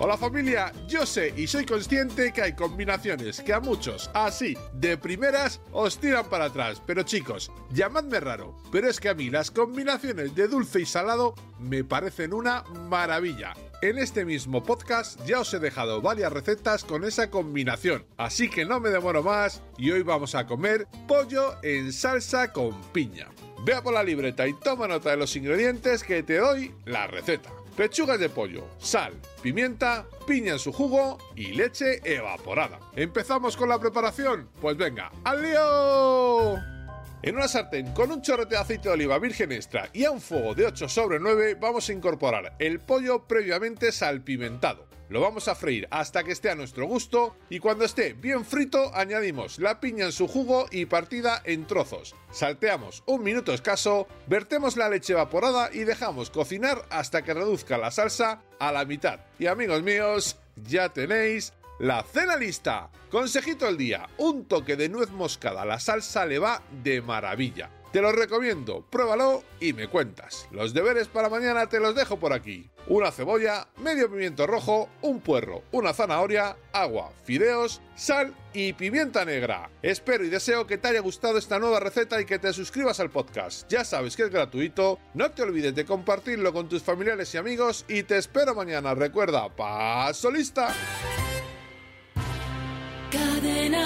Hola familia, yo sé y soy consciente que hay combinaciones que a muchos, así, de primeras, os tiran para atrás. Pero chicos, llamadme raro, pero es que a mí las combinaciones de dulce y salado me parecen una maravilla. En este mismo podcast ya os he dejado varias recetas con esa combinación, así que no me demoro más y hoy vamos a comer pollo en salsa con piña. Vea por la libreta y toma nota de los ingredientes que te doy la receta. Pechugas de pollo, sal, pimienta, piña en su jugo y leche evaporada. ¿Empezamos con la preparación? Pues venga, ¡al lío! En una sartén con un chorrete de aceite de oliva virgen extra y a un fuego de 8 sobre 9 vamos a incorporar el pollo previamente salpimentado. Lo vamos a freír hasta que esté a nuestro gusto y cuando esté bien frito añadimos la piña en su jugo y partida en trozos. Salteamos un minuto escaso, vertemos la leche evaporada y dejamos cocinar hasta que reduzca la salsa a la mitad. Y amigos míos, ya tenéis la cena lista. Consejito del día, un toque de nuez moscada la salsa le va de maravilla. Te lo recomiendo, pruébalo y me cuentas. Los deberes para mañana te los dejo por aquí. Una cebolla, medio pimiento rojo, un puerro, una zanahoria, agua, fideos, sal y pimienta negra. Espero y deseo que te haya gustado esta nueva receta y que te suscribas al podcast. Ya sabes que es gratuito, no te olvides de compartirlo con tus familiares y amigos y te espero mañana. Recuerda, paso lista. Then.